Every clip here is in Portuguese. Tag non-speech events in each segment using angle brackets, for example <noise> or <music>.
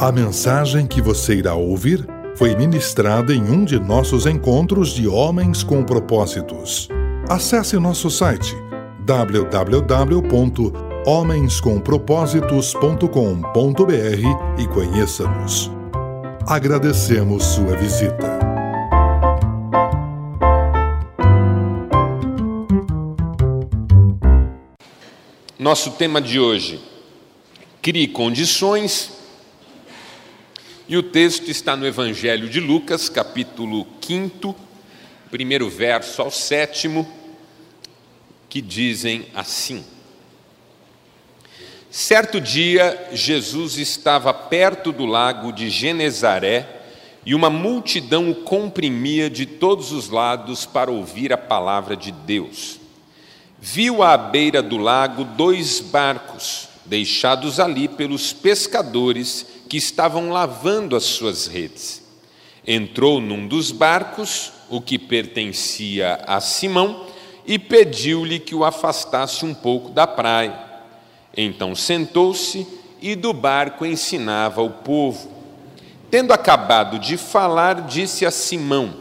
A mensagem que você irá ouvir foi ministrada em um de nossos encontros de Homens com Propósitos. Acesse nosso site www.homenscompropósitos.com.br e conheça-nos. Agradecemos sua visita. Nosso tema de hoje: crie condições. E o texto está no Evangelho de Lucas, capítulo 5, primeiro verso ao sétimo, que dizem assim: Certo dia, Jesus estava perto do lago de Genezaré e uma multidão o comprimia de todos os lados para ouvir a palavra de Deus. Viu à beira do lago dois barcos, deixados ali pelos pescadores que estavam lavando as suas redes. Entrou num dos barcos, o que pertencia a Simão, e pediu-lhe que o afastasse um pouco da praia. Então sentou-se e do barco ensinava o povo. Tendo acabado de falar, disse a Simão: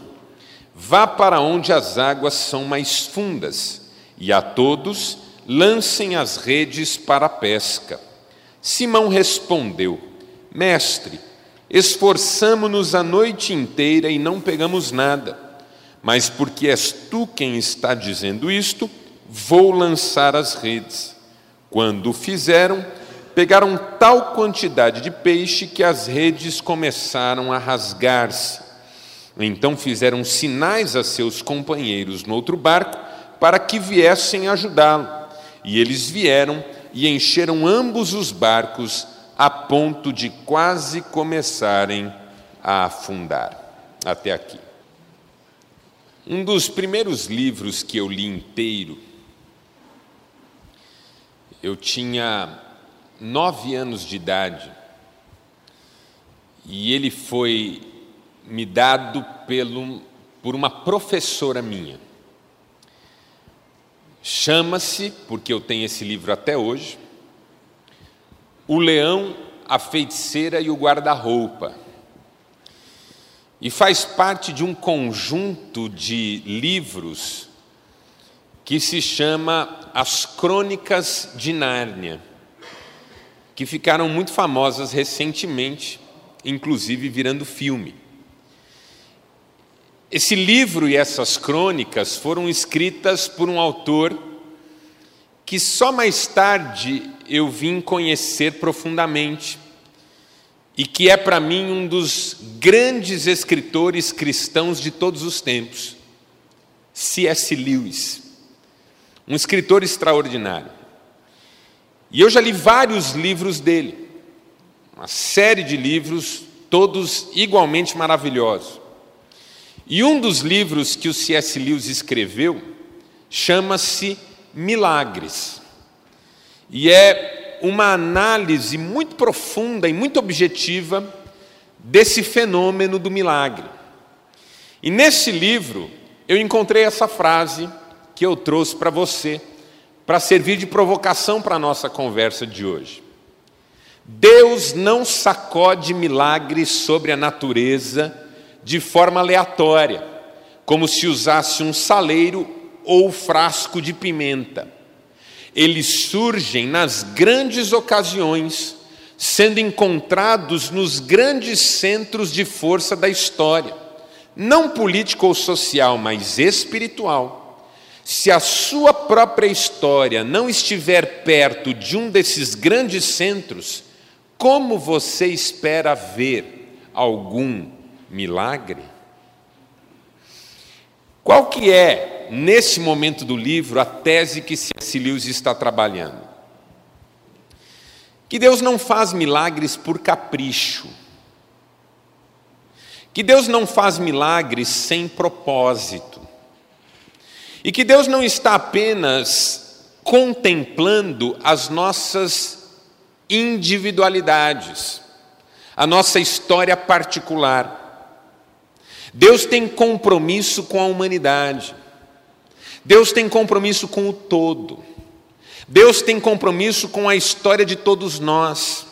Vá para onde as águas são mais fundas, e a todos lancem as redes para a pesca. Simão respondeu: Mestre, esforçamo-nos a noite inteira e não pegamos nada. Mas porque és tu quem está dizendo isto, vou lançar as redes. Quando o fizeram, pegaram tal quantidade de peixe que as redes começaram a rasgar-se. Então fizeram sinais a seus companheiros no outro barco para que viessem ajudá-lo. E eles vieram e encheram ambos os barcos a ponto de quase começarem a afundar. Até aqui. Um dos primeiros livros que eu li inteiro, eu tinha nove anos de idade, e ele foi me dado pelo, por uma professora minha. Chama-se, porque eu tenho esse livro até hoje, o leão, a feiticeira e o guarda-roupa. E faz parte de um conjunto de livros que se chama As Crônicas de Nárnia, que ficaram muito famosas recentemente, inclusive virando filme. Esse livro e essas crônicas foram escritas por um autor que só mais tarde eu vim conhecer profundamente e que é para mim um dos grandes escritores cristãos de todos os tempos, C.S. Lewis, um escritor extraordinário. E eu já li vários livros dele, uma série de livros, todos igualmente maravilhosos. E um dos livros que o C.S. Lewis escreveu chama-se Milagres. E é uma análise muito profunda e muito objetiva desse fenômeno do milagre. E nesse livro eu encontrei essa frase que eu trouxe para você, para servir de provocação para a nossa conversa de hoje. Deus não sacode milagres sobre a natureza de forma aleatória, como se usasse um saleiro ou frasco de pimenta eles surgem nas grandes ocasiões, sendo encontrados nos grandes centros de força da história, não político ou social, mas espiritual. Se a sua própria história não estiver perto de um desses grandes centros, como você espera ver algum milagre? Qual que é nesse momento do livro, a tese que C.S. Lewis está trabalhando. Que Deus não faz milagres por capricho. Que Deus não faz milagres sem propósito. E que Deus não está apenas contemplando as nossas individualidades, a nossa história particular. Deus tem compromisso com a humanidade. Deus tem compromisso com o todo. Deus tem compromisso com a história de todos nós.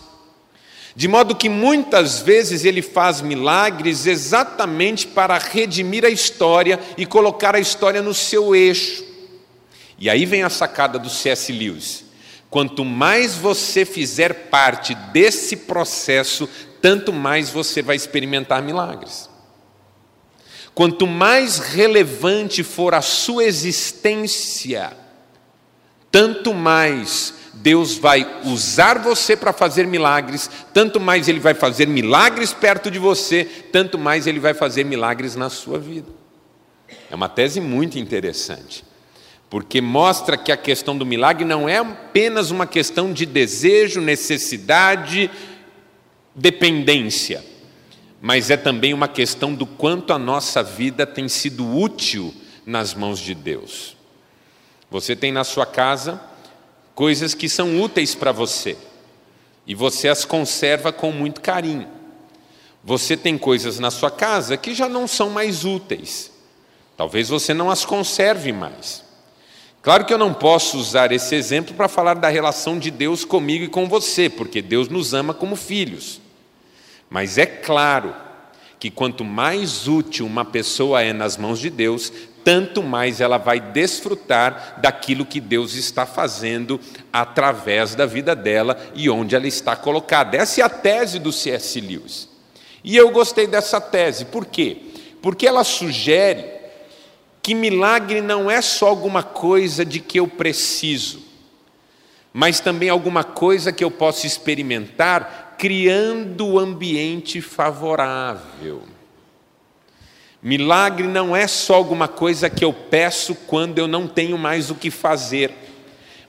De modo que muitas vezes ele faz milagres exatamente para redimir a história e colocar a história no seu eixo. E aí vem a sacada do C.S. Lewis. Quanto mais você fizer parte desse processo, tanto mais você vai experimentar milagres. Quanto mais relevante for a sua existência, tanto mais Deus vai usar você para fazer milagres, tanto mais Ele vai fazer milagres perto de você, tanto mais Ele vai fazer milagres na sua vida. É uma tese muito interessante, porque mostra que a questão do milagre não é apenas uma questão de desejo, necessidade, dependência, mas é também uma questão do quanto a nossa vida tem sido útil nas mãos de Deus. Você tem na sua casa coisas que são úteis para você e você as conserva com muito carinho. Você tem coisas na sua casa que já não são mais úteis. Talvez você não as conserve mais. Claro que eu não posso usar esse exemplo para falar da relação de Deus comigo e com você, porque Deus nos ama como filhos. Mas é claro que quanto mais útil uma pessoa é nas mãos de Deus, tanto mais ela vai desfrutar daquilo que Deus está fazendo através da vida dela e onde ela está colocada. Essa é a tese do C.S. Lewis. E eu gostei dessa tese, por quê? Porque ela sugere que milagre não é só alguma coisa de que eu preciso, mas também alguma coisa que eu posso experimentar criando o ambiente favorável. Milagre não é só alguma coisa que eu peço quando eu não tenho mais o que fazer,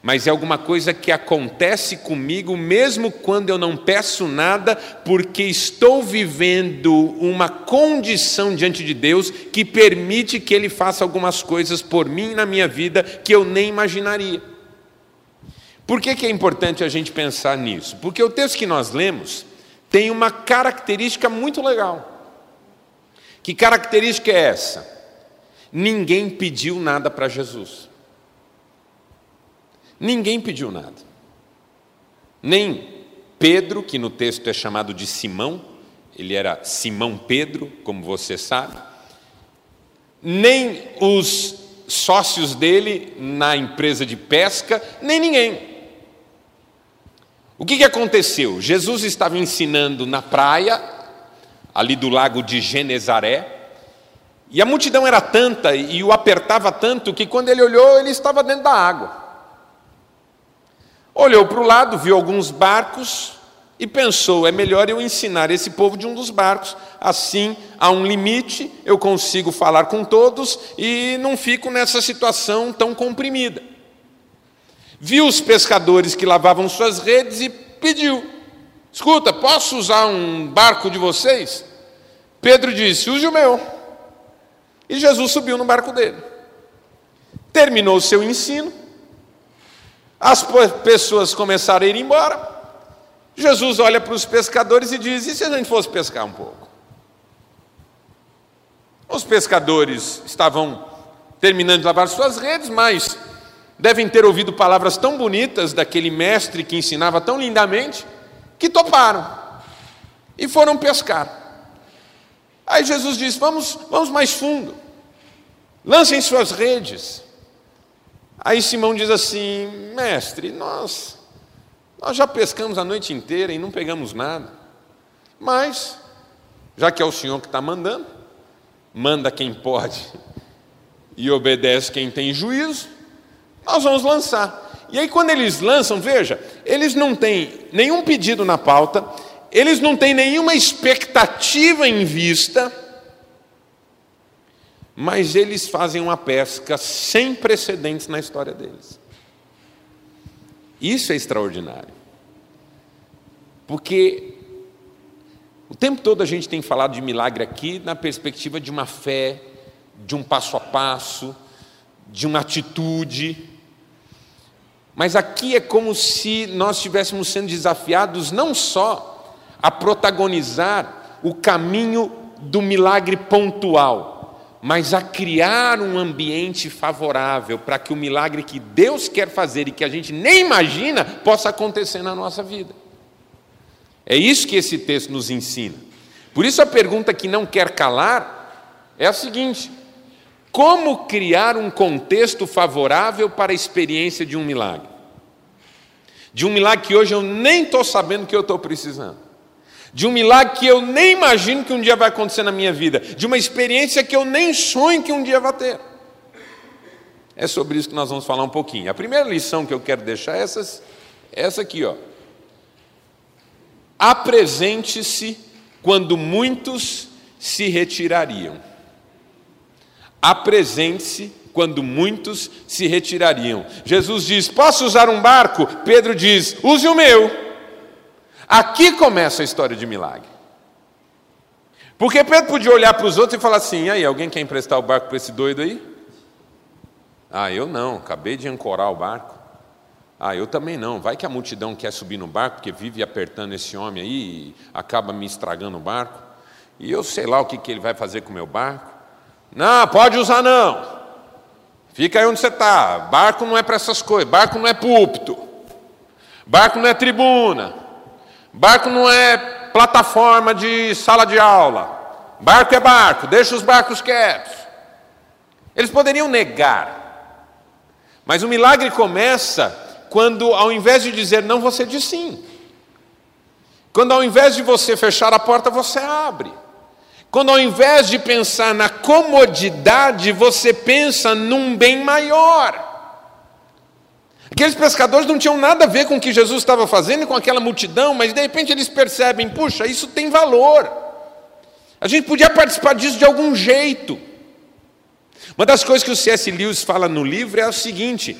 mas é alguma coisa que acontece comigo mesmo quando eu não peço nada, porque estou vivendo uma condição diante de Deus que permite que Ele faça algumas coisas por mim na minha vida que eu nem imaginaria. Por que, que é importante a gente pensar nisso? Porque o texto que nós lemos tem uma característica muito legal. Que característica é essa? Ninguém pediu nada para Jesus. Ninguém pediu nada. Nem Pedro, que no texto é chamado de Simão, ele era Simão Pedro, como você sabe, nem os sócios dele na empresa de pesca, nem ninguém. O que, que aconteceu? Jesus estava ensinando na praia, ali do lago de Genezaré. E a multidão era tanta e o apertava tanto que quando ele olhou, ele estava dentro da água. Olhou para o lado, viu alguns barcos e pensou: é melhor eu ensinar esse povo de um dos barcos, assim, há um limite, eu consigo falar com todos e não fico nessa situação tão comprimida. Viu os pescadores que lavavam suas redes e pediu: escuta, posso usar um barco de vocês? Pedro disse: use o meu. E Jesus subiu no barco dele. Terminou o seu ensino. As pessoas começaram a ir embora. Jesus olha para os pescadores e diz: e se a gente fosse pescar um pouco? Os pescadores estavam terminando de lavar suas redes, mas devem ter ouvido palavras tão bonitas daquele mestre que ensinava tão lindamente, que toparam e foram pescar. Aí Jesus diz: vamos, vamos mais fundo, lancem suas redes. Aí Simão diz assim: mestre, nós, nós já pescamos a noite inteira e não pegamos nada, mas, já que é o Senhor que está mandando, manda quem pode <laughs> e obedece quem tem juízo, nós vamos lançar. E aí, quando eles lançam, veja, eles não têm nenhum pedido na pauta, eles não têm nenhuma expectativa em vista, mas eles fazem uma pesca sem precedentes na história deles. Isso é extraordinário. Porque o tempo todo a gente tem falado de milagre aqui na perspectiva de uma fé, de um passo a passo, de uma atitude. Mas aqui é como se nós estivéssemos sendo desafiados não só a protagonizar o caminho do milagre pontual, mas a criar um ambiente favorável para que o milagre que Deus quer fazer e que a gente nem imagina possa acontecer na nossa vida. É isso que esse texto nos ensina. Por isso a pergunta que não quer calar é a seguinte: como criar um contexto favorável para a experiência de um milagre? De um milagre que hoje eu nem estou sabendo que eu estou precisando. De um milagre que eu nem imagino que um dia vai acontecer na minha vida. De uma experiência que eu nem sonho que um dia vai ter. É sobre isso que nós vamos falar um pouquinho. A primeira lição que eu quero deixar é essa, essa aqui, ó. Apresente-se quando muitos se retirariam. Apresente-se quando muitos se retirariam. Jesus diz: Posso usar um barco? Pedro diz: Use o meu. Aqui começa a história de milagre. Porque Pedro podia olhar para os outros e falar assim: e aí, alguém quer emprestar o barco para esse doido aí? Ah, eu não, acabei de ancorar o barco. Ah, eu também não. Vai que a multidão quer subir no barco, porque vive apertando esse homem aí e acaba me estragando o barco. E eu sei lá o que, que ele vai fazer com o meu barco. Não, pode usar não. Fica aí onde você está. Barco não é para essas coisas. Barco não é púlpito. Barco não é tribuna. Barco não é plataforma de sala de aula. Barco é barco. Deixa os barcos quietos. Eles poderiam negar. Mas o milagre começa quando ao invés de dizer não, você diz sim. Quando ao invés de você fechar a porta, você abre. Quando ao invés de pensar na comodidade, você pensa num bem maior. Aqueles pescadores não tinham nada a ver com o que Jesus estava fazendo e com aquela multidão, mas de repente eles percebem: puxa, isso tem valor. A gente podia participar disso de algum jeito. Uma das coisas que o C.S. Lewis fala no livro é o seguinte: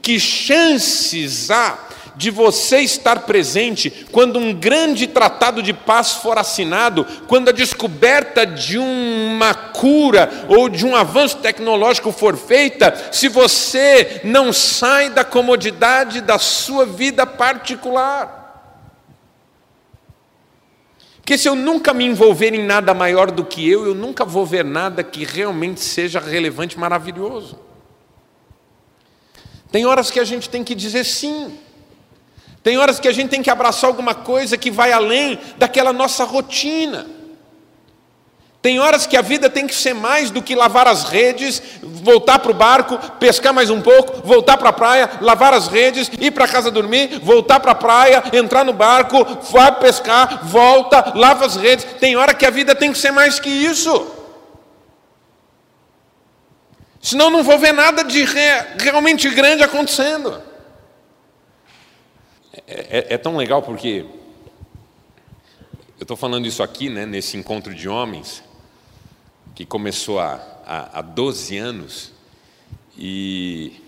que chances há de você estar presente quando um grande tratado de paz for assinado, quando a descoberta de uma cura ou de um avanço tecnológico for feita, se você não sai da comodidade da sua vida particular? Porque se eu nunca me envolver em nada maior do que eu, eu nunca vou ver nada que realmente seja relevante, maravilhoso. Tem horas que a gente tem que dizer sim. Tem horas que a gente tem que abraçar alguma coisa que vai além daquela nossa rotina. Tem horas que a vida tem que ser mais do que lavar as redes, voltar para o barco, pescar mais um pouco, voltar para a praia, lavar as redes, ir para casa dormir, voltar para a praia, entrar no barco, vai pescar, volta, lava as redes. Tem hora que a vida tem que ser mais que isso. Senão não vou ver nada de realmente grande acontecendo. É, é, é tão legal porque eu estou falando isso aqui, né, nesse encontro de homens, que começou há, há, há 12 anos, e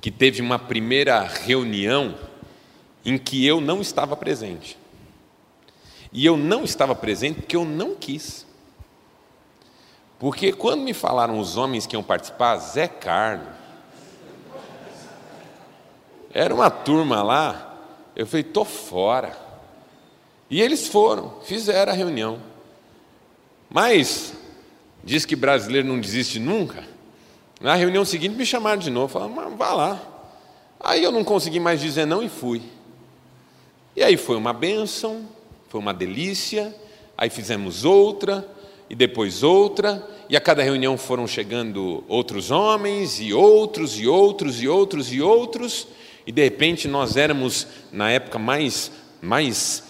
que teve uma primeira reunião em que eu não estava presente. E eu não estava presente porque eu não quis. Porque quando me falaram os homens que iam participar, Zé Carlos, era uma turma lá, eu falei, tô fora. E eles foram, fizeram a reunião. Mas, diz que brasileiro não desiste nunca. Na reunião seguinte me chamaram de novo, falaram, mas vá lá. Aí eu não consegui mais dizer não e fui. E aí foi uma bênção, foi uma delícia, aí fizemos outra, e depois outra, e a cada reunião foram chegando outros homens, e outros, e outros, e outros, e outros, e de repente nós éramos, na época mais, mais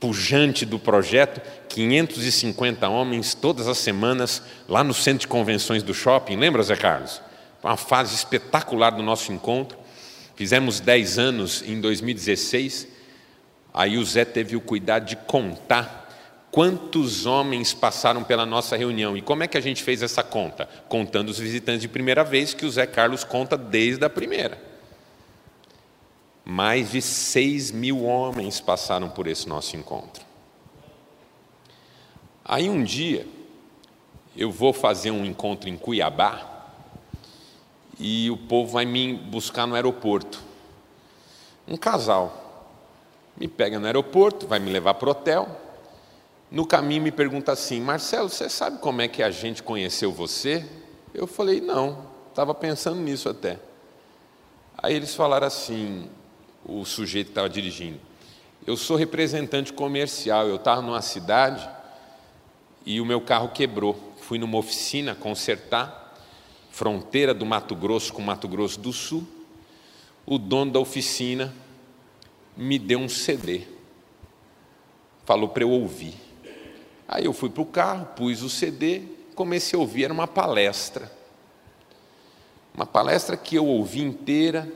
pujante do projeto, 550 homens todas as semanas, lá no centro de convenções do shopping, lembra, Zé Carlos? Uma fase espetacular do nosso encontro. Fizemos 10 anos em 2016. Aí o Zé teve o cuidado de contar quantos homens passaram pela nossa reunião. E como é que a gente fez essa conta? Contando os visitantes de primeira vez, que o Zé Carlos conta desde a primeira. Mais de seis mil homens passaram por esse nosso encontro. Aí um dia, eu vou fazer um encontro em Cuiabá, e o povo vai me buscar no aeroporto. Um casal me pega no aeroporto, vai me levar para o hotel, no caminho me pergunta assim: Marcelo, você sabe como é que a gente conheceu você? Eu falei: não, estava pensando nisso até. Aí eles falaram assim: o sujeito que estava dirigindo, Eu sou representante comercial, eu estava numa cidade e o meu carro quebrou. Fui numa oficina consertar, fronteira do Mato Grosso com Mato Grosso do Sul. O dono da oficina me deu um CD, falou para eu ouvir. Aí eu fui para o carro, pus o CD, comecei a ouvir, era uma palestra. Uma palestra que eu ouvi inteira,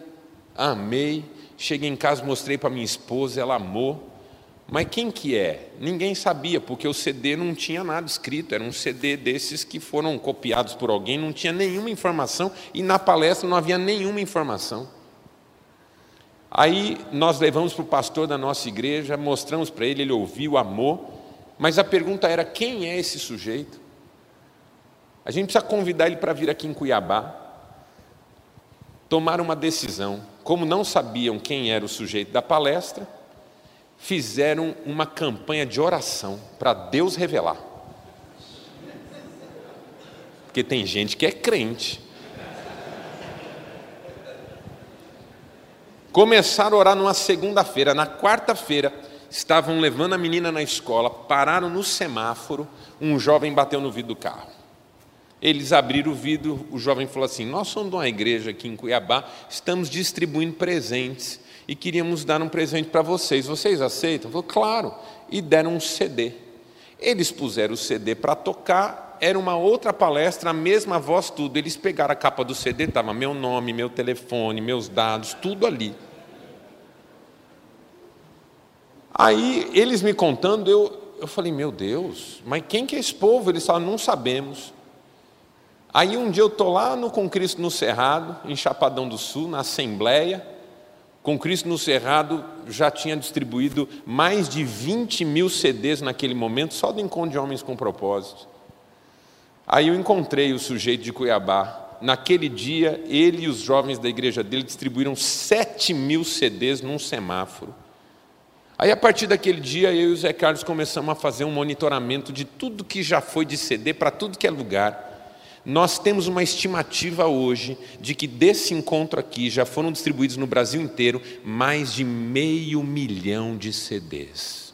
amei, cheguei em casa, mostrei para minha esposa, ela amou. Mas quem que é? Ninguém sabia, porque o CD não tinha nada escrito, era um CD desses que foram copiados por alguém, não tinha nenhuma informação, e na palestra não havia nenhuma informação. Aí nós levamos para o pastor da nossa igreja, mostramos para ele, ele ouviu, amou, mas a pergunta era: quem é esse sujeito? A gente precisa convidar ele para vir aqui em Cuiabá, tomar uma decisão. Como não sabiam quem era o sujeito da palestra, fizeram uma campanha de oração para Deus revelar. Porque tem gente que é crente. Começaram a orar numa segunda-feira, na quarta-feira, estavam levando a menina na escola, pararam no semáforo, um jovem bateu no vidro do carro. Eles abriram o vidro, o jovem falou assim: Nós somos de uma igreja aqui em Cuiabá, estamos distribuindo presentes e queríamos dar um presente para vocês. Vocês aceitam? Falou, claro. E deram um CD. Eles puseram o CD para tocar, era uma outra palestra, a mesma voz, tudo. Eles pegaram a capa do CD, estava meu nome, meu telefone, meus dados, tudo ali. Aí eles me contando, eu, eu falei, meu Deus, mas quem que é esse povo? Eles falaram, não sabemos. Aí um dia eu estou lá no Com Cristo no Cerrado, em Chapadão do Sul, na Assembleia. Com Cristo no Cerrado já tinha distribuído mais de 20 mil CDs naquele momento, só do Encontro de Homens com Propósito. Aí eu encontrei o sujeito de Cuiabá. Naquele dia, ele e os jovens da igreja dele distribuíram 7 mil CDs num semáforo. Aí, a partir daquele dia, eu e o Zé Carlos começamos a fazer um monitoramento de tudo que já foi de CD para tudo que é lugar. Nós temos uma estimativa hoje de que desse encontro aqui já foram distribuídos no Brasil inteiro mais de meio milhão de CDs.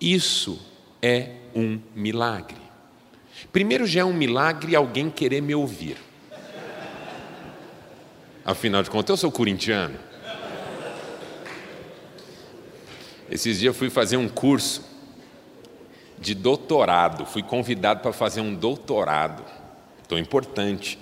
Isso é um milagre. Primeiro, já é um milagre alguém querer me ouvir. Afinal de contas, eu sou corintiano. Esses dias eu fui fazer um curso de doutorado, fui convidado para fazer um doutorado, tão importante.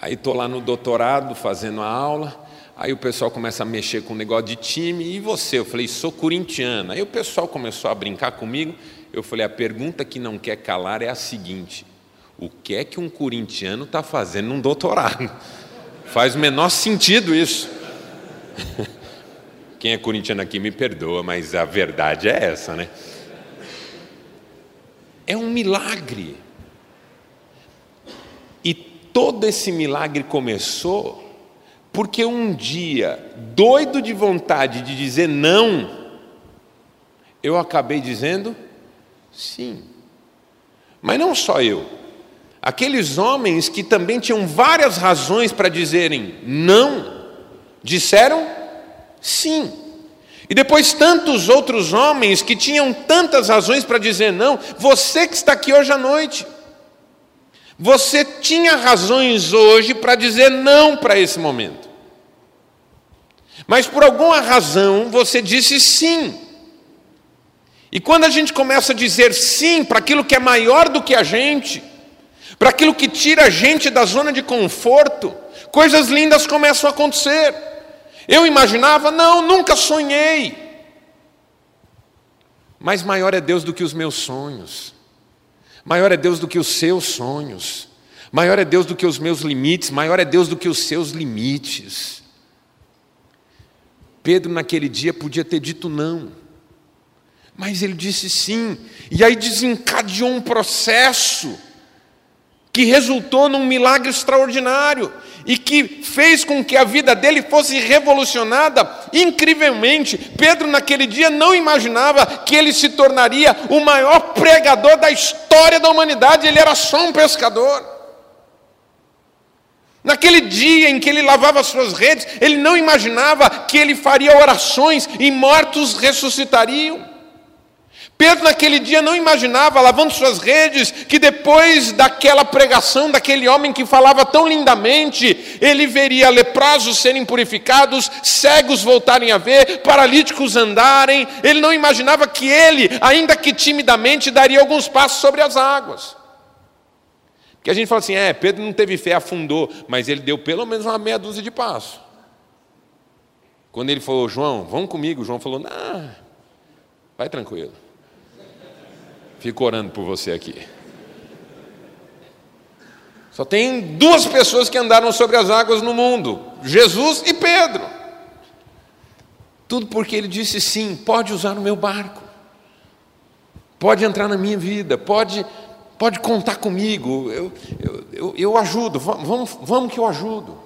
Aí estou lá no doutorado fazendo a aula, aí o pessoal começa a mexer com o negócio de time, e você? Eu falei, sou corintiana. Aí o pessoal começou a brincar comigo, eu falei, a pergunta que não quer calar é a seguinte: o que é que um corintiano está fazendo num doutorado? <laughs> Faz o menor sentido isso. <laughs> Quem é corintiano aqui me perdoa, mas a verdade é essa, né? É um milagre. E todo esse milagre começou porque um dia, doido de vontade de dizer não, eu acabei dizendo sim. Mas não só eu. Aqueles homens que também tinham várias razões para dizerem não, disseram Sim. E depois tantos outros homens que tinham tantas razões para dizer não, você que está aqui hoje à noite, você tinha razões hoje para dizer não para esse momento. Mas por alguma razão você disse sim. E quando a gente começa a dizer sim para aquilo que é maior do que a gente, para aquilo que tira a gente da zona de conforto, coisas lindas começam a acontecer. Eu imaginava, não, nunca sonhei. Mas maior é Deus do que os meus sonhos, maior é Deus do que os seus sonhos, maior é Deus do que os meus limites, maior é Deus do que os seus limites. Pedro, naquele dia, podia ter dito não, mas ele disse sim, e aí desencadeou um processo que resultou num milagre extraordinário e que fez com que a vida dele fosse revolucionada incrivelmente. Pedro, naquele dia, não imaginava que ele se tornaria o maior pregador da história da humanidade, ele era só um pescador. Naquele dia em que ele lavava as suas redes, ele não imaginava que ele faria orações e mortos ressuscitariam. Pedro, naquele dia, não imaginava, lavando suas redes, que depois daquela pregação daquele homem que falava tão lindamente, ele veria leprosos serem purificados, cegos voltarem a ver, paralíticos andarem. Ele não imaginava que ele, ainda que timidamente, daria alguns passos sobre as águas. Que a gente fala assim, é, Pedro não teve fé, afundou, mas ele deu pelo menos uma meia dúzia de passos. Quando ele falou, João, vamos comigo, João falou, não, vai tranquilo. Fico orando por você aqui. Só tem duas pessoas que andaram sobre as águas no mundo: Jesus e Pedro. Tudo porque ele disse sim, pode usar o meu barco, pode entrar na minha vida, pode pode contar comigo, eu, eu, eu, eu ajudo, vamos, vamos que eu ajudo.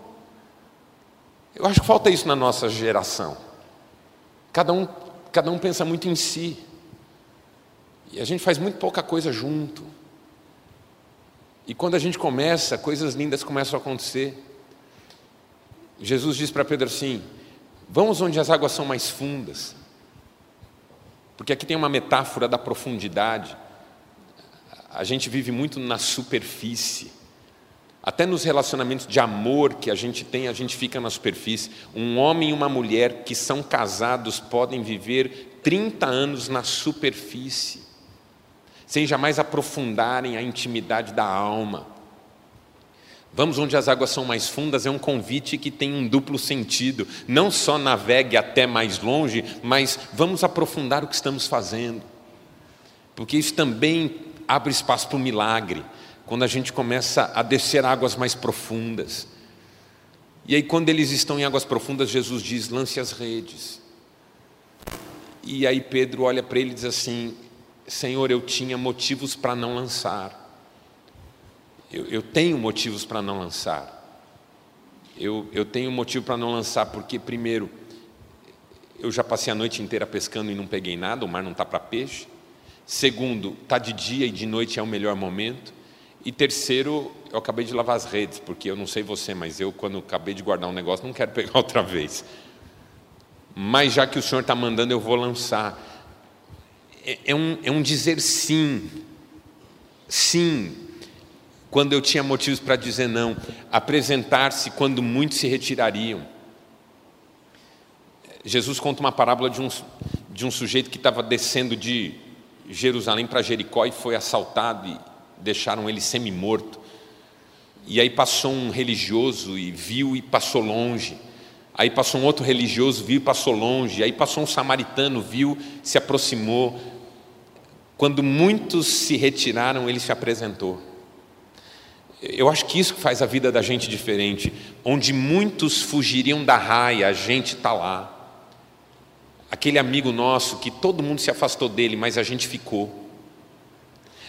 Eu acho que falta isso na nossa geração. Cada um, cada um pensa muito em si. E a gente faz muito pouca coisa junto. E quando a gente começa, coisas lindas começam a acontecer. Jesus diz para Pedro assim: Vamos onde as águas são mais fundas. Porque aqui tem uma metáfora da profundidade a gente vive muito na superfície. Até nos relacionamentos de amor que a gente tem, a gente fica na superfície. Um homem e uma mulher que são casados podem viver 30 anos na superfície, sem jamais aprofundarem a intimidade da alma. Vamos onde as águas são mais fundas é um convite que tem um duplo sentido. Não só navegue até mais longe, mas vamos aprofundar o que estamos fazendo. Porque isso também abre espaço para o milagre, quando a gente começa a descer águas mais profundas. E aí, quando eles estão em águas profundas, Jesus diz: lance as redes. E aí Pedro olha para ele e diz assim: Senhor, eu tinha motivos para não lançar. Eu, eu tenho motivos para não lançar. Eu, eu tenho motivo para não lançar, porque, primeiro, eu já passei a noite inteira pescando e não peguei nada, o mar não está para peixe. Segundo, está de dia e de noite é o melhor momento. E terceiro, eu acabei de lavar as redes, porque eu não sei você, mas eu, quando acabei de guardar um negócio, não quero <laughs> pegar outra vez. Mas já que o Senhor está mandando, eu vou lançar. É, é, um, é um dizer sim. Sim. Quando eu tinha motivos para dizer não. Apresentar-se quando muitos se retirariam. Jesus conta uma parábola de um, de um sujeito que estava descendo de Jerusalém para Jericó e foi assaltado e deixaram ele semi-morto. E aí passou um religioso e viu e passou longe. Aí passou um outro religioso, viu e passou longe. Aí passou um samaritano, viu, se aproximou. Quando muitos se retiraram, ele se apresentou. Eu acho que isso faz a vida da gente diferente. Onde muitos fugiriam da raia, a gente está lá aquele amigo nosso que todo mundo se afastou dele, mas a gente ficou.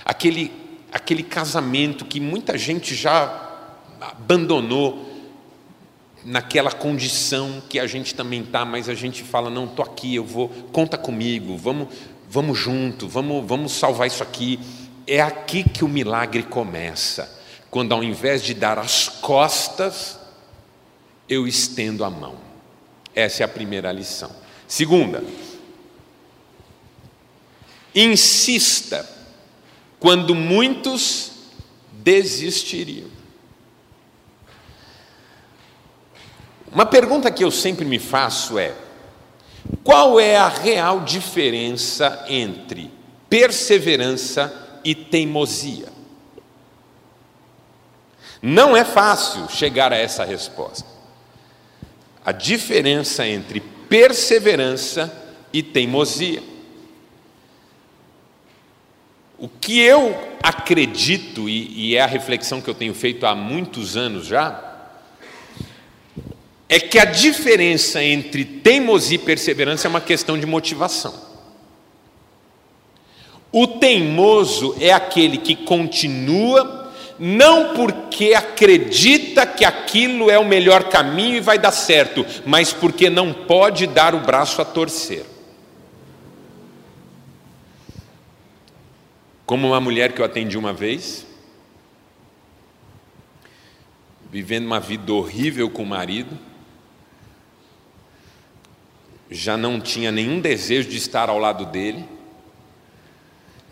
Aquele, aquele casamento que muita gente já abandonou naquela condição que a gente também está, mas a gente fala, não, estou aqui, eu vou, conta comigo, vamos, vamos junto, vamos, vamos salvar isso aqui. É aqui que o milagre começa, quando ao invés de dar as costas, eu estendo a mão. Essa é a primeira lição. Segunda, insista quando muitos desistiriam. Uma pergunta que eu sempre me faço é: qual é a real diferença entre perseverança e teimosia? Não é fácil chegar a essa resposta. A diferença entre perseverança e teimosia. O que eu acredito, e, e é a reflexão que eu tenho feito há muitos anos já, é que a diferença entre teimosia e perseverança é uma questão de motivação. O teimoso é aquele que continua não porque acredita que aquilo é o melhor caminho e vai dar certo, mas porque não pode dar o braço a torcer. Como uma mulher que eu atendi uma vez, vivendo uma vida horrível com o marido, já não tinha nenhum desejo de estar ao lado dele,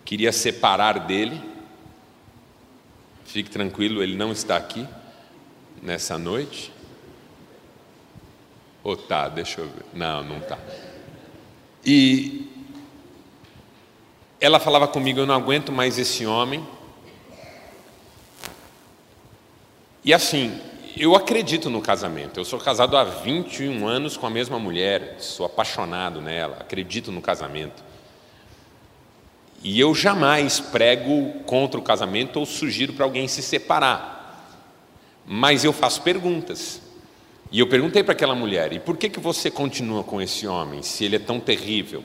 queria separar dele. Fique tranquilo, ele não está aqui nessa noite. Ou oh, tá, deixa eu ver. Não, não tá. E ela falava comigo: eu não aguento mais esse homem. E assim, eu acredito no casamento. Eu sou casado há 21 anos com a mesma mulher, sou apaixonado nela, acredito no casamento. E eu jamais prego contra o casamento ou sugiro para alguém se separar. Mas eu faço perguntas. E eu perguntei para aquela mulher: e por que, que você continua com esse homem, se ele é tão terrível?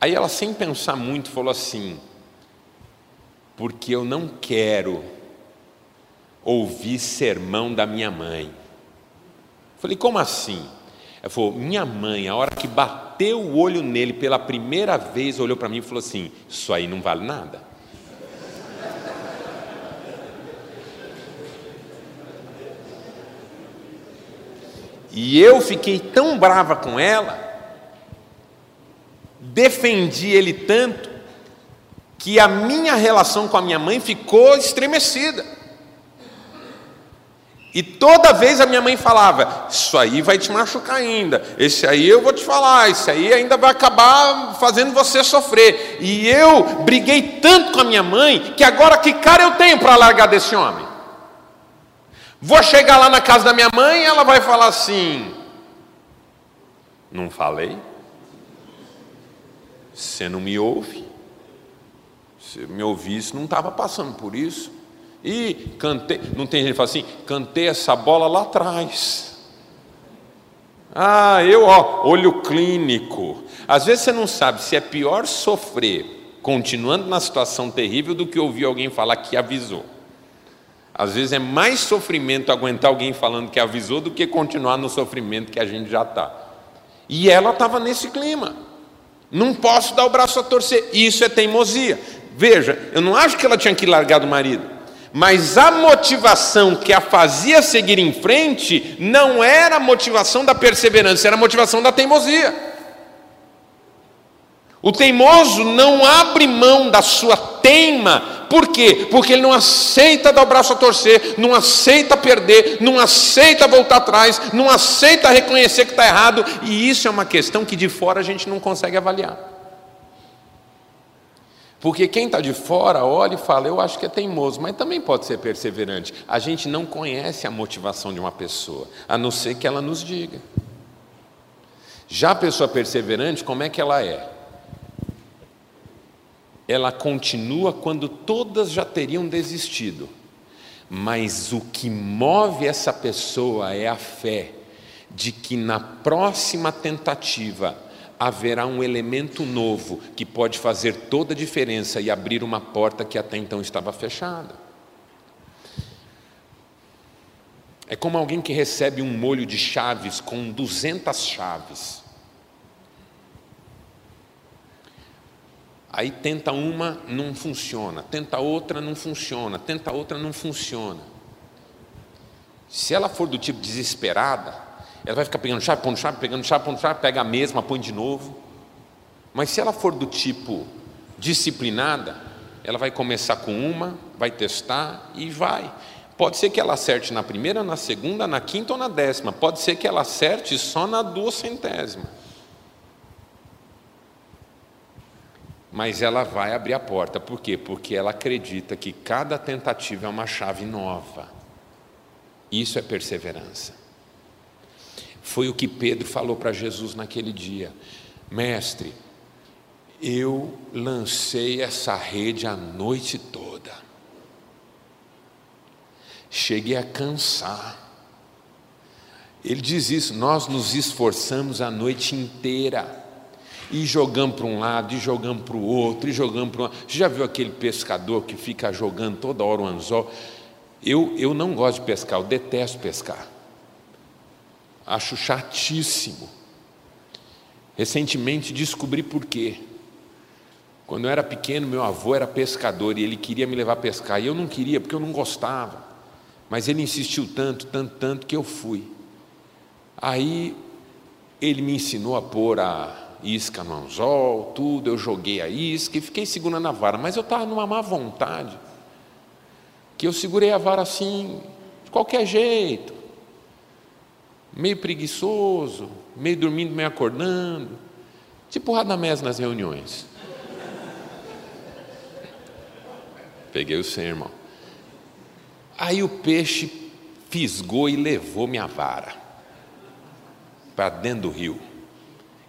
Aí ela, sem pensar muito, falou assim: porque eu não quero ouvir sermão da minha mãe. Falei, como assim? Ela falou, minha mãe, a hora que bateu o olho nele pela primeira vez, olhou para mim e falou assim: Isso aí não vale nada. E eu fiquei tão brava com ela, defendi ele tanto, que a minha relação com a minha mãe ficou estremecida. E toda vez a minha mãe falava: Isso aí vai te machucar ainda, esse aí eu vou te falar, esse aí ainda vai acabar fazendo você sofrer. E eu briguei tanto com a minha mãe que agora que cara eu tenho para largar desse homem? Vou chegar lá na casa da minha mãe e ela vai falar assim: Não falei? Você não me ouve? Se me ouvisse, não estava passando por isso. E cantei, não tem gente que fala assim, cantei essa bola lá atrás. Ah, eu, ó, olho clínico. Às vezes você não sabe se é pior sofrer continuando na situação terrível do que ouvir alguém falar que avisou. Às vezes é mais sofrimento aguentar alguém falando que avisou do que continuar no sofrimento que a gente já está. E ela estava nesse clima. Não posso dar o braço a torcer. Isso é teimosia. Veja, eu não acho que ela tinha que largar do marido, mas a motivação que a fazia seguir em frente não era a motivação da perseverança, era a motivação da teimosia. O teimoso não abre mão da sua teima, por quê? Porque ele não aceita dar o braço a torcer, não aceita perder, não aceita voltar atrás, não aceita reconhecer que está errado, e isso é uma questão que de fora a gente não consegue avaliar. Porque quem está de fora olha e fala, eu acho que é teimoso, mas também pode ser perseverante. A gente não conhece a motivação de uma pessoa, a não ser que ela nos diga. Já a pessoa perseverante, como é que ela é? Ela continua quando todas já teriam desistido. Mas o que move essa pessoa é a fé de que na próxima tentativa haverá um elemento novo que pode fazer toda a diferença e abrir uma porta que até então estava fechada. É como alguém que recebe um molho de chaves com 200 chaves. Aí tenta uma, não funciona, tenta outra, não funciona, tenta outra, não funciona. Se ela for do tipo desesperada, ela vai ficar pegando chave, pondo chave, pegando chave, pondo chave, pega a mesma, põe de novo. Mas se ela for do tipo disciplinada, ela vai começar com uma, vai testar e vai. Pode ser que ela acerte na primeira, na segunda, na quinta ou na décima. Pode ser que ela acerte só na duzentésima. Mas ela vai abrir a porta. Por quê? Porque ela acredita que cada tentativa é uma chave nova. Isso é perseverança. Foi o que Pedro falou para Jesus naquele dia: Mestre, eu lancei essa rede a noite toda, cheguei a cansar. Ele diz isso, nós nos esforçamos a noite inteira, e jogamos para um lado, e jogamos para o outro, e jogamos para outro. Você já viu aquele pescador que fica jogando toda hora o anzol? Eu, eu não gosto de pescar, eu detesto pescar. Acho chatíssimo. Recentemente descobri por quê. Quando eu era pequeno, meu avô era pescador e ele queria me levar a pescar. E eu não queria porque eu não gostava. Mas ele insistiu tanto, tanto, tanto que eu fui. Aí ele me ensinou a pôr a isca no anzol, tudo. Eu joguei a isca e fiquei segurando a vara. Mas eu estava numa má vontade. Que eu segurei a vara assim, de qualquer jeito. Meio preguiçoso, meio dormindo, meio acordando. Tipo radamés nas reuniões. Peguei o sem, irmão. Aí o peixe fisgou e levou minha vara para dentro do rio.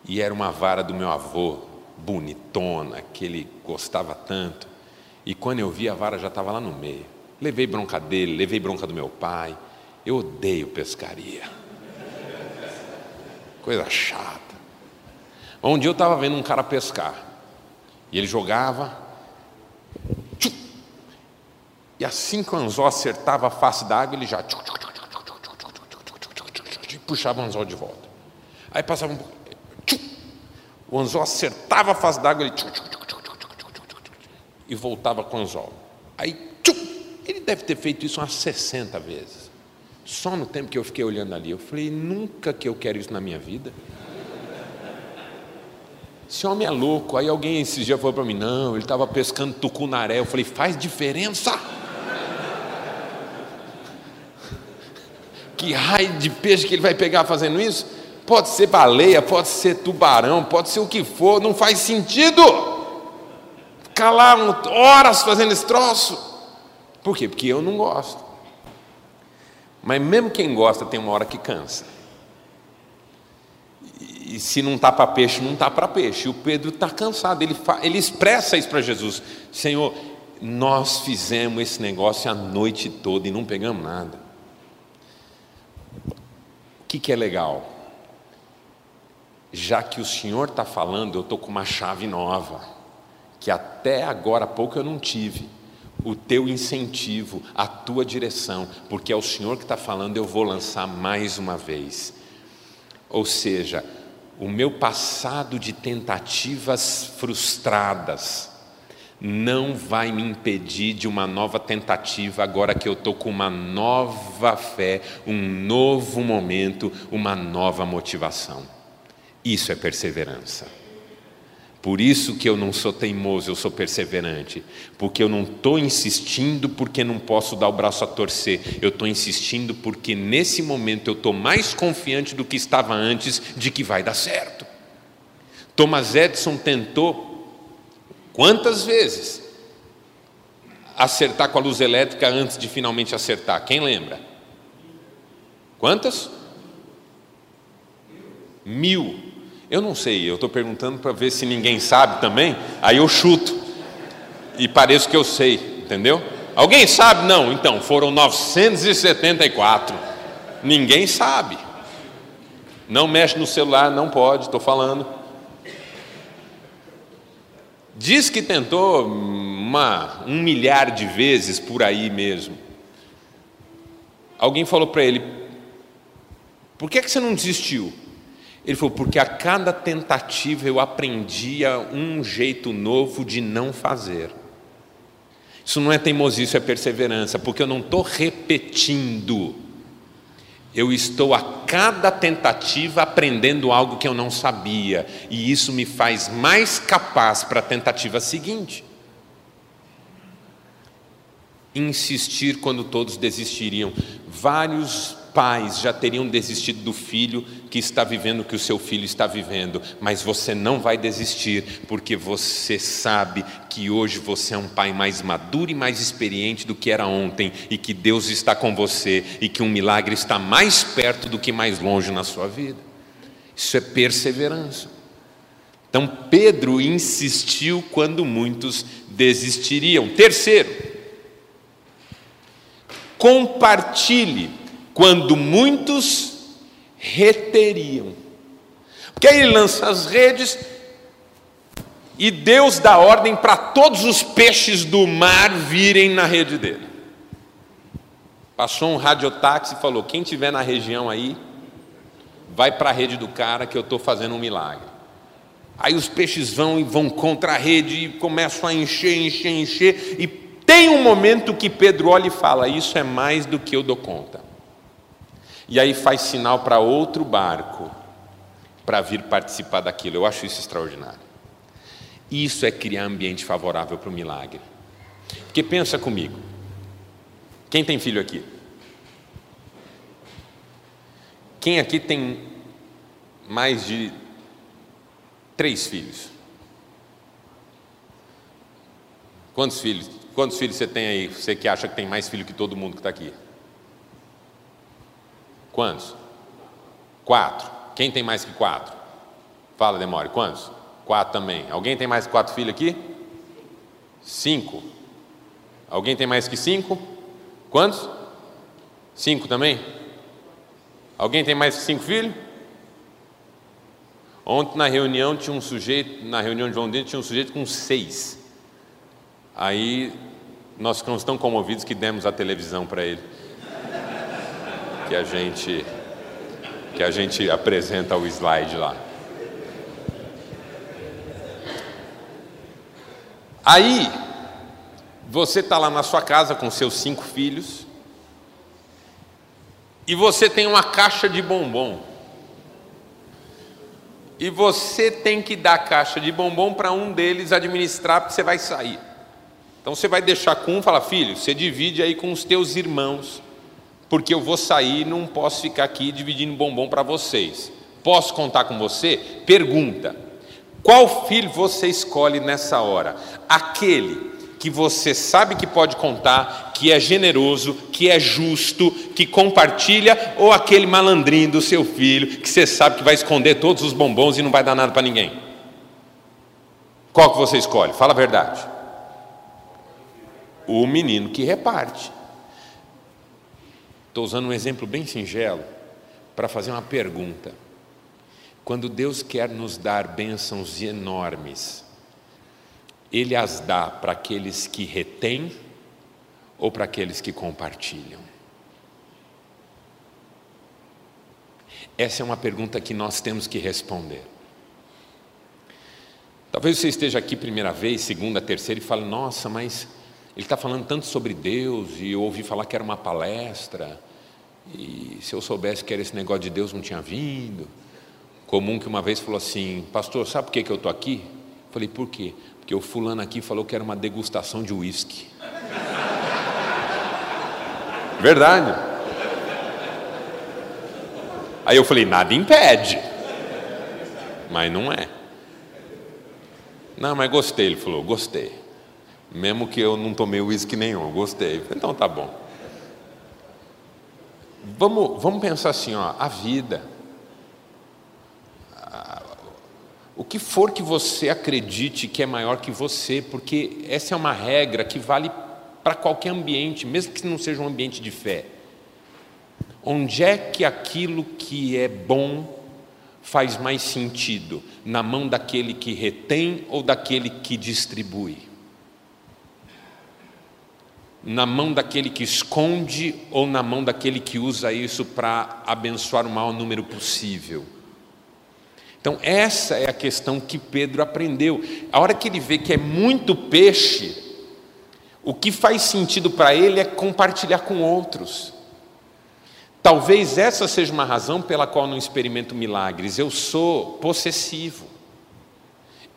E era uma vara do meu avô, bonitona, que ele gostava tanto. E quando eu vi, a vara já estava lá no meio. Levei bronca dele, levei bronca do meu pai. Eu odeio pescaria. Coisa chata. Um dia eu estava vendo um cara pescar. E ele jogava, e assim que o anzol acertava a face da água, ele já puxava o anzol de volta. Aí passava um o anzol acertava a face da água, ele e voltava com o anzol. Aí ele deve ter feito isso umas 60 vezes. Só no tempo que eu fiquei olhando ali, eu falei, nunca que eu quero isso na minha vida. Esse homem é louco. Aí alguém esses dias falou para mim: não, ele estava pescando tucunaré. Eu falei: faz diferença. que raio de peixe que ele vai pegar fazendo isso? Pode ser baleia, pode ser tubarão, pode ser o que for, não faz sentido. Ficar lá horas fazendo esse troço. Por quê? Porque eu não gosto. Mas mesmo quem gosta tem uma hora que cansa. E se não está para peixe, não está para peixe. E o Pedro está cansado, ele, ele expressa isso para Jesus: Senhor, nós fizemos esse negócio a noite toda e não pegamos nada que, que é legal? Já que o Senhor está falando, eu estou com uma chave nova, que até agora há pouco eu não tive. O teu incentivo, a tua direção, porque é o Senhor que está falando, eu vou lançar mais uma vez. Ou seja, o meu passado de tentativas frustradas, não vai me impedir de uma nova tentativa agora que eu estou com uma nova fé, um novo momento, uma nova motivação. Isso é perseverança. Por isso que eu não sou teimoso, eu sou perseverante. Porque eu não estou insistindo porque não posso dar o braço a torcer. Eu estou insistindo porque nesse momento eu estou mais confiante do que estava antes de que vai dar certo. Thomas Edison tentou Quantas vezes acertar com a luz elétrica antes de finalmente acertar? Quem lembra? Quantas? Mil. Eu não sei, eu estou perguntando para ver se ninguém sabe também, aí eu chuto. E pareço que eu sei, entendeu? Alguém sabe? Não, então, foram 974. Ninguém sabe. Não mexe no celular, não pode, estou falando. Diz que tentou uma, um milhar de vezes por aí mesmo. Alguém falou para ele: Por que, que você não desistiu? Ele falou: Porque a cada tentativa eu aprendia um jeito novo de não fazer. Isso não é teimosia, isso é perseverança, porque eu não estou repetindo eu estou a cada tentativa aprendendo algo que eu não sabia, e isso me faz mais capaz para a tentativa seguinte. Insistir quando todos desistiriam. Vários pais já teriam desistido do filho que está vivendo o que o seu filho está vivendo, mas você não vai desistir, porque você sabe que hoje você é um pai mais maduro e mais experiente do que era ontem, e que Deus está com você, e que um milagre está mais perto do que mais longe na sua vida. Isso é perseverança. Então Pedro insistiu quando muitos desistiriam. Terceiro, compartilhe quando muitos reteriam. Porque aí ele lança as redes e Deus dá ordem para todos os peixes do mar virem na rede dele. Passou um radiotáxi e falou: quem tiver na região aí, vai para a rede do cara que eu estou fazendo um milagre. Aí os peixes vão e vão contra a rede e começam a encher, encher, encher. E tem um momento que Pedro olha e fala: Isso é mais do que eu dou conta. E aí faz sinal para outro barco para vir participar daquilo. Eu acho isso extraordinário. Isso é criar ambiente favorável para o milagre. Porque pensa comigo. Quem tem filho aqui? Quem aqui tem mais de três filhos? Quantos filhos? Quantos filhos você tem aí? Você que acha que tem mais filho que todo mundo que está aqui? Quantos? Quatro. Quem tem mais que quatro? Fala, Demore. Quantos? Quatro também. Alguém tem mais que quatro filhos aqui? Cinco. Alguém tem mais que cinco? Quantos? Cinco também? Alguém tem mais que cinco filhos? Ontem na reunião tinha um sujeito, na reunião de João tinha um sujeito com seis. Aí nós ficamos tão comovidos que demos a televisão para ele. Que a gente que a gente apresenta o slide lá. Aí você está lá na sua casa com seus cinco filhos e você tem uma caixa de bombom. E você tem que dar a caixa de bombom para um deles administrar, porque você vai sair. Então você vai deixar com um e fala, filho, você divide aí com os teus irmãos, porque eu vou sair não posso ficar aqui dividindo bombom para vocês. Posso contar com você? Pergunta: qual filho você escolhe nessa hora? Aquele que você sabe que pode contar, que é generoso, que é justo, que compartilha, ou aquele malandrinho do seu filho, que você sabe que vai esconder todos os bombons e não vai dar nada para ninguém? Qual que você escolhe? Fala a verdade. O menino que reparte. Estou usando um exemplo bem singelo para fazer uma pergunta. Quando Deus quer nos dar bênçãos enormes, ele as dá para aqueles que retêm ou para aqueles que compartilham? Essa é uma pergunta que nós temos que responder. Talvez você esteja aqui primeira vez, segunda, terceira e fale: Nossa, mas ele está falando tanto sobre Deus e eu ouvi falar que era uma palestra. E se eu soubesse que era esse negócio de Deus, não tinha vindo. Comum que uma vez falou assim: Pastor, sabe por que, que eu estou aqui? Falei: Por quê? que o fulano aqui falou que era uma degustação de uísque. <laughs> Verdade. Aí eu falei, nada impede. Mas não é. Não, mas gostei, ele falou, gostei. Mesmo que eu não tomei uísque nenhum, gostei. Então tá bom. Vamos, vamos pensar assim, ó, a vida o que for que você acredite que é maior que você, porque essa é uma regra que vale para qualquer ambiente, mesmo que não seja um ambiente de fé. Onde é que aquilo que é bom faz mais sentido? Na mão daquele que retém ou daquele que distribui? Na mão daquele que esconde ou na mão daquele que usa isso para abençoar o maior número possível? Então, essa é a questão que Pedro aprendeu. A hora que ele vê que é muito peixe, o que faz sentido para ele é compartilhar com outros. Talvez essa seja uma razão pela qual não experimento milagres. Eu sou possessivo,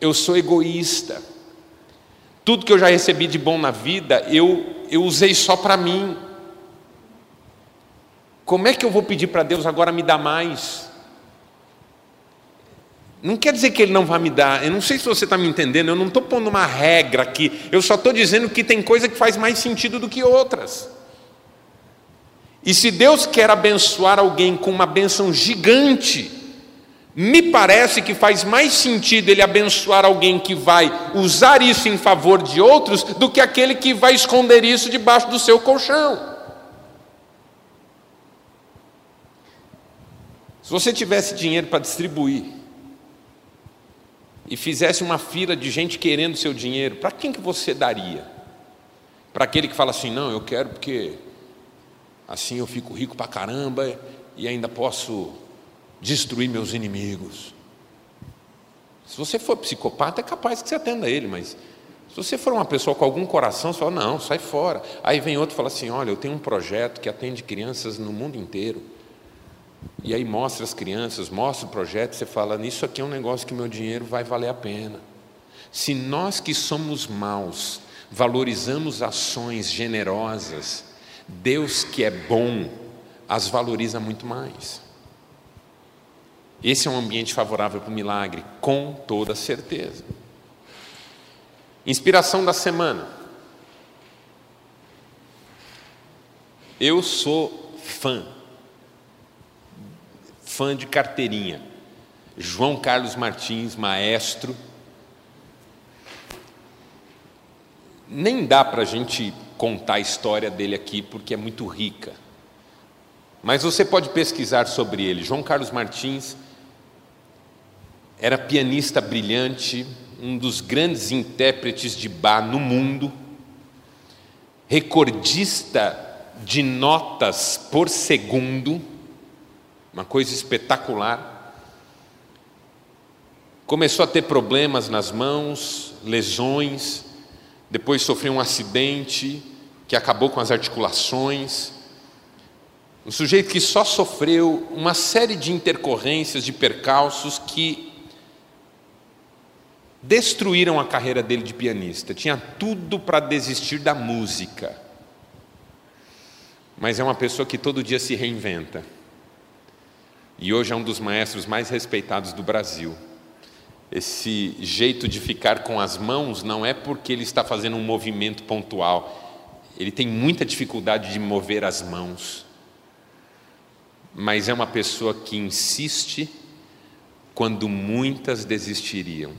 eu sou egoísta. Tudo que eu já recebi de bom na vida, eu, eu usei só para mim. Como é que eu vou pedir para Deus agora me dar mais? Não quer dizer que ele não vai me dar. Eu não sei se você está me entendendo. Eu não estou pondo uma regra aqui. Eu só estou dizendo que tem coisa que faz mais sentido do que outras. E se Deus quer abençoar alguém com uma benção gigante, me parece que faz mais sentido ele abençoar alguém que vai usar isso em favor de outros do que aquele que vai esconder isso debaixo do seu colchão. Se você tivesse dinheiro para distribuir, e fizesse uma fila de gente querendo seu dinheiro, para quem que você daria? Para aquele que fala assim, não, eu quero porque assim eu fico rico para caramba e ainda posso destruir meus inimigos. Se você for psicopata, é capaz que você atenda ele, mas se você for uma pessoa com algum coração, você fala, não, sai fora. Aí vem outro e fala assim: olha, eu tenho um projeto que atende crianças no mundo inteiro. E aí mostra as crianças, mostra o projeto, você fala, nisso aqui é um negócio que meu dinheiro vai valer a pena. Se nós que somos maus valorizamos ações generosas, Deus que é bom as valoriza muito mais. Esse é um ambiente favorável para o milagre, com toda certeza. Inspiração da semana. Eu sou fã, fã de carteirinha. João Carlos Martins, maestro. Nem dá para a gente contar a história dele aqui, porque é muito rica. Mas você pode pesquisar sobre ele. João Carlos Martins era pianista brilhante, um dos grandes intérpretes de Bach no mundo, recordista de notas por segundo, uma coisa espetacular. Começou a ter problemas nas mãos, lesões, depois sofreu um acidente que acabou com as articulações. Um sujeito que só sofreu uma série de intercorrências, de percalços que destruíram a carreira dele de pianista. Tinha tudo para desistir da música. Mas é uma pessoa que todo dia se reinventa. E hoje é um dos maestros mais respeitados do Brasil. Esse jeito de ficar com as mãos não é porque ele está fazendo um movimento pontual. Ele tem muita dificuldade de mover as mãos. Mas é uma pessoa que insiste quando muitas desistiriam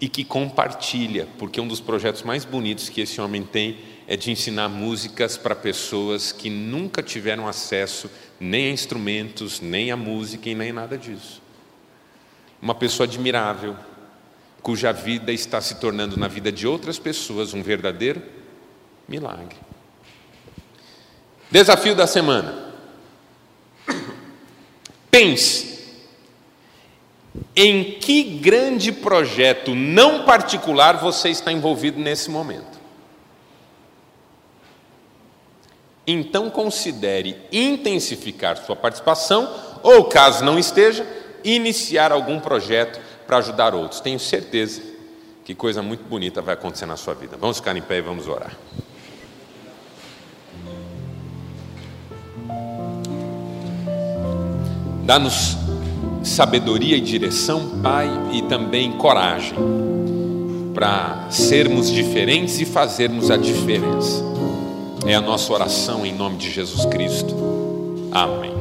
e que compartilha, porque um dos projetos mais bonitos que esse homem tem é de ensinar músicas para pessoas que nunca tiveram acesso nem a instrumentos, nem a música e nem nada disso. Uma pessoa admirável, cuja vida está se tornando na vida de outras pessoas um verdadeiro milagre. Desafio da semana. Pense em que grande projeto não particular você está envolvido nesse momento? Então considere intensificar sua participação ou, caso não esteja, iniciar algum projeto para ajudar outros. Tenho certeza que coisa muito bonita vai acontecer na sua vida. Vamos ficar em pé e vamos orar. Dá-nos sabedoria e direção, Pai, e também coragem para sermos diferentes e fazermos a diferença. É a nossa oração em nome de Jesus Cristo. Amém.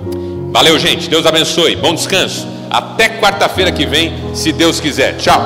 Valeu, gente. Deus abençoe. Bom descanso. Até quarta-feira que vem, se Deus quiser. Tchau.